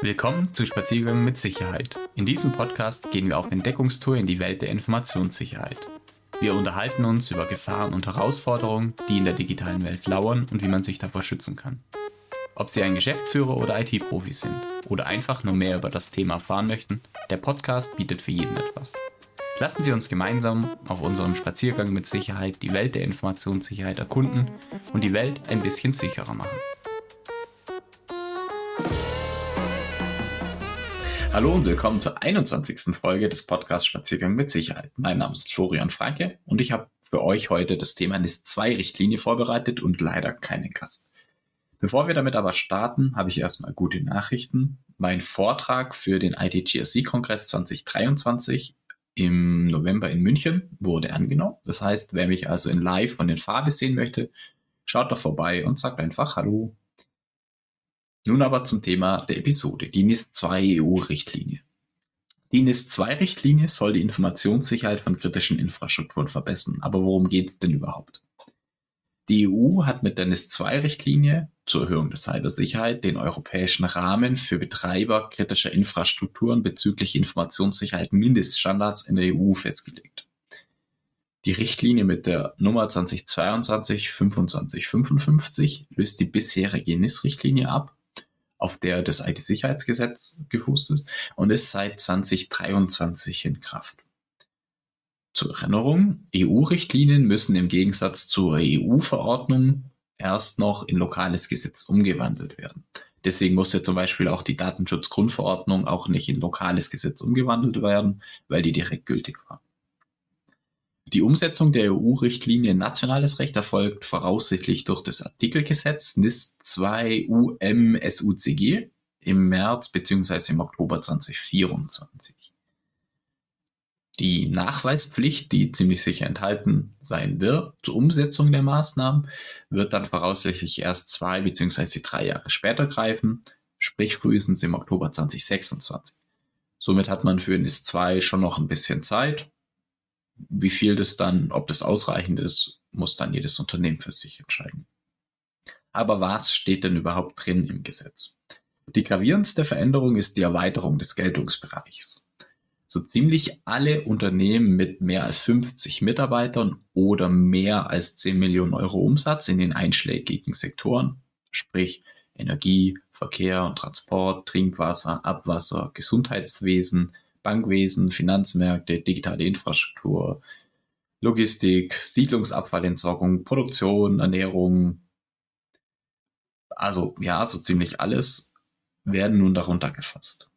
Willkommen zu Spaziergang mit Sicherheit. In diesem Podcast gehen wir auf Entdeckungstour in die Welt der Informationssicherheit. Wir unterhalten uns über Gefahren und Herausforderungen, die in der digitalen Welt lauern und wie man sich davor schützen kann. Ob Sie ein Geschäftsführer oder IT-Profi sind oder einfach nur mehr über das Thema erfahren möchten, der Podcast bietet für jeden etwas. Lassen Sie uns gemeinsam auf unserem Spaziergang mit Sicherheit die Welt der Informationssicherheit erkunden und die Welt ein bisschen sicherer machen. Hallo und willkommen zur 21. Folge des Podcasts Spaziergang mit Sicherheit. Mein Name ist Florian Franke und ich habe für euch heute das Thema NIS-2-Richtlinie vorbereitet und leider keinen Gast. Bevor wir damit aber starten, habe ich erstmal gute Nachrichten. Mein Vortrag für den ITGSC-Kongress 2023 im November in München wurde angenommen. Das heißt, wer mich also in Live von den Farbe sehen möchte, schaut doch vorbei und sagt einfach Hallo. Nun aber zum Thema der Episode, die NIS-2 EU-Richtlinie. Die NIS-2-Richtlinie soll die Informationssicherheit von kritischen Infrastrukturen verbessern. Aber worum geht es denn überhaupt? Die EU hat mit der NIS-2-Richtlinie zur Erhöhung der Cybersicherheit den europäischen Rahmen für Betreiber kritischer Infrastrukturen bezüglich Informationssicherheit Mindeststandards in der EU festgelegt. Die Richtlinie mit der Nummer 2022-2555 löst die bisherige NIS-Richtlinie ab auf der das IT-Sicherheitsgesetz gefußt ist und ist seit 2023 in Kraft. Zur Erinnerung, EU-Richtlinien müssen im Gegensatz zur EU-Verordnung erst noch in lokales Gesetz umgewandelt werden. Deswegen musste zum Beispiel auch die Datenschutzgrundverordnung auch nicht in lokales Gesetz umgewandelt werden, weil die direkt gültig war. Die Umsetzung der EU-Richtlinie in nationales Recht erfolgt voraussichtlich durch das Artikelgesetz NIS 2 UM-SUCG im März bzw. im Oktober 2024. Die Nachweispflicht, die ziemlich sicher enthalten sein wird zur Umsetzung der Maßnahmen, wird dann voraussichtlich erst zwei bzw. drei Jahre später greifen, sprich frühestens im Oktober 2026. Somit hat man für NIS 2 schon noch ein bisschen Zeit, wie viel das dann, ob das ausreichend ist, muss dann jedes Unternehmen für sich entscheiden. Aber was steht denn überhaupt drin im Gesetz? Die gravierendste Veränderung ist die Erweiterung des Geltungsbereichs. So ziemlich alle Unternehmen mit mehr als 50 Mitarbeitern oder mehr als 10 Millionen Euro Umsatz in den einschlägigen Sektoren, sprich Energie, Verkehr und Transport, Trinkwasser, Abwasser, Gesundheitswesen, Bankwesen, Finanzmärkte, digitale Infrastruktur, Logistik, Siedlungsabfallentsorgung, Produktion, Ernährung, also ja, so ziemlich alles werden nun darunter gefasst.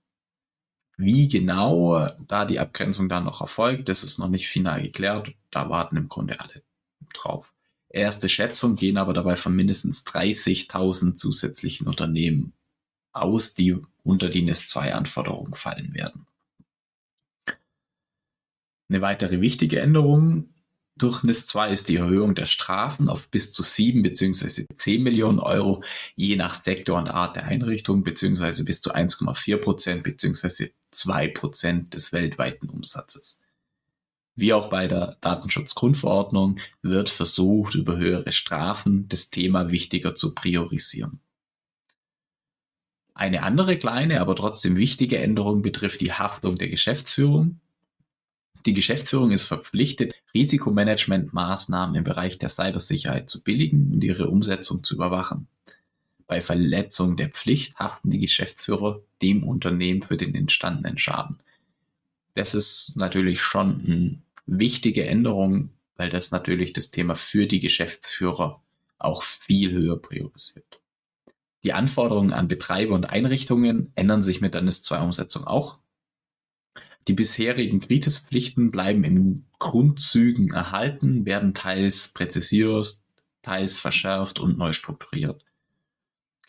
Wie genau da die Abgrenzung dann noch erfolgt, das ist noch nicht final geklärt. Da warten im Grunde alle drauf. Erste Schätzungen gehen aber dabei von mindestens 30.000 zusätzlichen Unternehmen aus, die unter die NIS-2-Anforderungen fallen werden. Eine weitere wichtige Änderung durch NIS 2 ist die Erhöhung der Strafen auf bis zu 7 bzw. 10 Millionen Euro, je nach Sektor und Art der Einrichtung, bzw. bis zu 1,4 Prozent bzw. 2 Prozent des weltweiten Umsatzes. Wie auch bei der Datenschutzgrundverordnung wird versucht, über höhere Strafen das Thema wichtiger zu priorisieren. Eine andere kleine, aber trotzdem wichtige Änderung betrifft die Haftung der Geschäftsführung. Die Geschäftsführung ist verpflichtet, Risikomanagementmaßnahmen im Bereich der Cybersicherheit zu billigen und ihre Umsetzung zu überwachen. Bei Verletzung der Pflicht haften die Geschäftsführer dem Unternehmen für den entstandenen Schaden. Das ist natürlich schon eine wichtige Änderung, weil das natürlich das Thema für die Geschäftsführer auch viel höher priorisiert. Die Anforderungen an Betreiber und Einrichtungen ändern sich mit der NIS-2-Umsetzung auch. Die bisherigen Gritispflichten bleiben in Grundzügen erhalten, werden teils präzisiert, teils verschärft und neu strukturiert.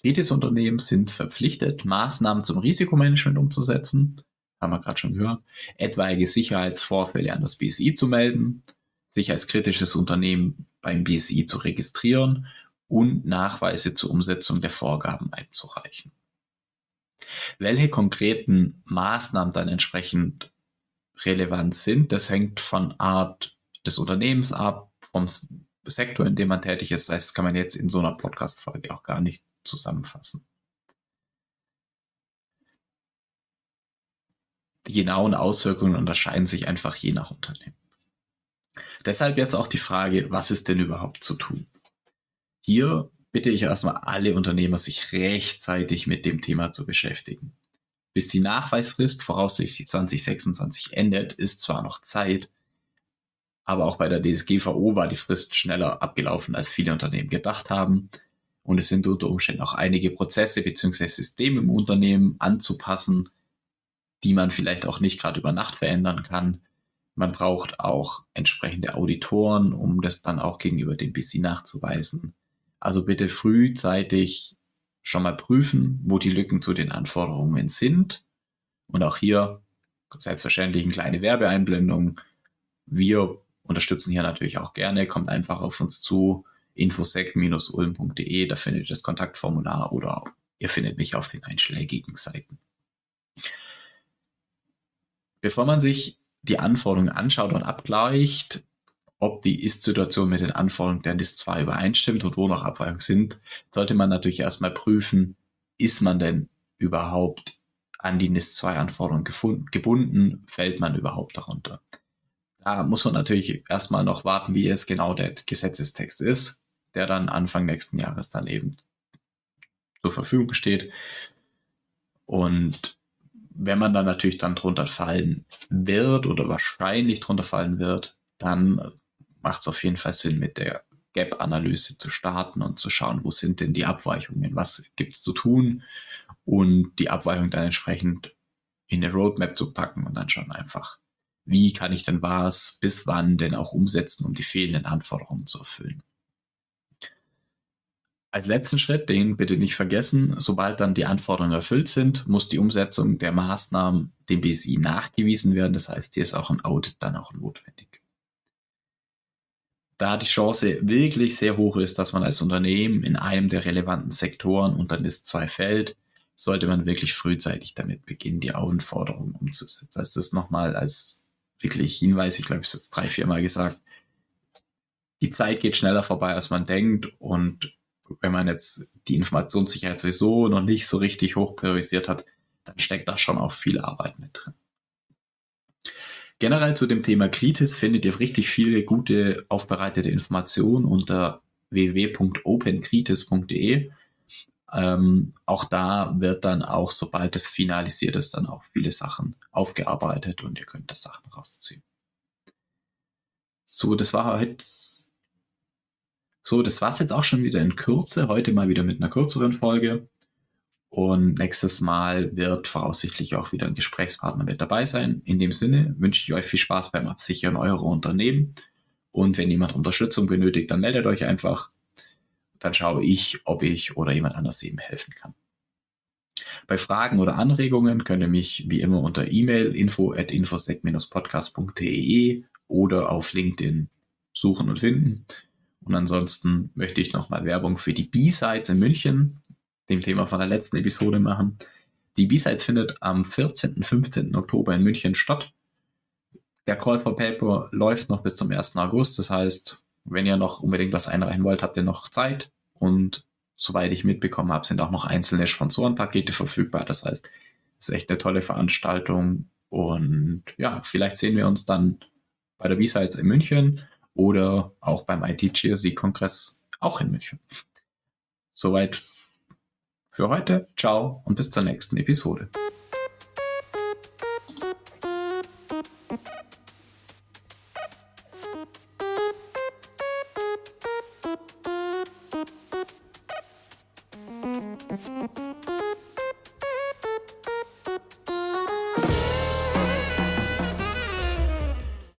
Kritisunternehmen sind verpflichtet, Maßnahmen zum Risikomanagement umzusetzen, haben wir gerade schon gehört, etwaige Sicherheitsvorfälle an das BSI zu melden, sich als kritisches Unternehmen beim BSI zu registrieren und Nachweise zur Umsetzung der Vorgaben einzureichen. Welche konkreten Maßnahmen dann entsprechend relevant sind, das hängt von Art des Unternehmens ab, vom Sektor, in dem man tätig ist. Das heißt, das kann man jetzt in so einer Podcast-Folge auch gar nicht zusammenfassen. genauen Auswirkungen unterscheiden sich einfach je nach Unternehmen. Deshalb jetzt auch die Frage, was ist denn überhaupt zu tun? Hier bitte ich erstmal alle Unternehmer, sich rechtzeitig mit dem Thema zu beschäftigen. Bis die Nachweisfrist voraussichtlich 2026 endet, ist zwar noch Zeit, aber auch bei der DSGVO war die Frist schneller abgelaufen, als viele Unternehmen gedacht haben. Und es sind unter Umständen auch einige Prozesse bzw. Systeme im Unternehmen anzupassen, die man vielleicht auch nicht gerade über Nacht verändern kann. Man braucht auch entsprechende Auditoren, um das dann auch gegenüber dem BC nachzuweisen. Also bitte frühzeitig schon mal prüfen, wo die Lücken zu den Anforderungen sind. Und auch hier selbstverständlich eine kleine Werbeeinblendung. Wir unterstützen hier natürlich auch gerne. Kommt einfach auf uns zu, infosec-ulm.de, da findet ihr das Kontaktformular oder ihr findet mich auf den einschlägigen Seiten. Bevor man sich die Anforderungen anschaut und abgleicht, ob die Ist-Situation mit den Anforderungen der NIS 2 übereinstimmt und wo noch Abweichungen sind, sollte man natürlich erstmal prüfen, ist man denn überhaupt an die NIS 2 Anforderungen gebunden, fällt man überhaupt darunter. Da muss man natürlich erstmal noch warten, wie es genau der Gesetzestext ist, der dann Anfang nächsten Jahres dann eben zur Verfügung steht. Und wenn man dann natürlich dann drunter fallen wird oder wahrscheinlich drunter fallen wird, dann macht es auf jeden Fall Sinn, mit der Gap-Analyse zu starten und zu schauen, wo sind denn die Abweichungen, was gibt es zu tun und die Abweichung dann entsprechend in eine Roadmap zu packen und dann schauen einfach, wie kann ich denn was bis wann denn auch umsetzen, um die fehlenden Anforderungen zu erfüllen. Als letzten Schritt, den bitte nicht vergessen, sobald dann die Anforderungen erfüllt sind, muss die Umsetzung der Maßnahmen dem BSI nachgewiesen werden. Das heißt, hier ist auch ein Audit dann auch notwendig da die Chance wirklich sehr hoch ist, dass man als Unternehmen in einem der relevanten Sektoren unter NIS 2 fällt, sollte man wirklich frühzeitig damit beginnen, die Anforderungen umzusetzen. Also das nochmal als wirklich Hinweis, ich glaube, ich habe es drei, vier Mal gesagt, die Zeit geht schneller vorbei, als man denkt und wenn man jetzt die Informationssicherheit sowieso noch nicht so richtig hoch priorisiert hat, dann steckt da schon auch viel Arbeit mit drin. Generell zu dem Thema Kritis findet ihr richtig viele gute aufbereitete Informationen unter www.openkritis.de. Ähm, auch da wird dann auch, sobald es finalisiert ist, dann auch viele Sachen aufgearbeitet und ihr könnt da Sachen rausziehen. So, das war heute. So, das war es jetzt auch schon wieder in Kürze. Heute mal wieder mit einer kürzeren Folge. Und nächstes Mal wird voraussichtlich auch wieder ein Gesprächspartner mit dabei sein. In dem Sinne wünsche ich euch viel Spaß beim Absichern eurer Unternehmen. Und wenn jemand Unterstützung benötigt, dann meldet euch einfach. Dann schaue ich, ob ich oder jemand anders eben helfen kann. Bei Fragen oder Anregungen könnt ihr mich wie immer unter E-Mail info at infosec-podcast.de oder auf LinkedIn suchen und finden. Und ansonsten möchte ich nochmal Werbung für die B-Sides in München dem Thema von der letzten Episode machen. Die B-Sides findet am 14. 15. Oktober in München statt. Der Call for Paper läuft noch bis zum 1. August. Das heißt, wenn ihr noch unbedingt was einreichen wollt, habt ihr noch Zeit. Und soweit ich mitbekommen habe, sind auch noch einzelne Sponsorenpakete verfügbar. Das heißt, es ist echt eine tolle Veranstaltung. Und ja, vielleicht sehen wir uns dann bei der B-Sides in München oder auch beim IT-GRC-Kongress auch in München. Soweit für heute, ciao und bis zur nächsten Episode.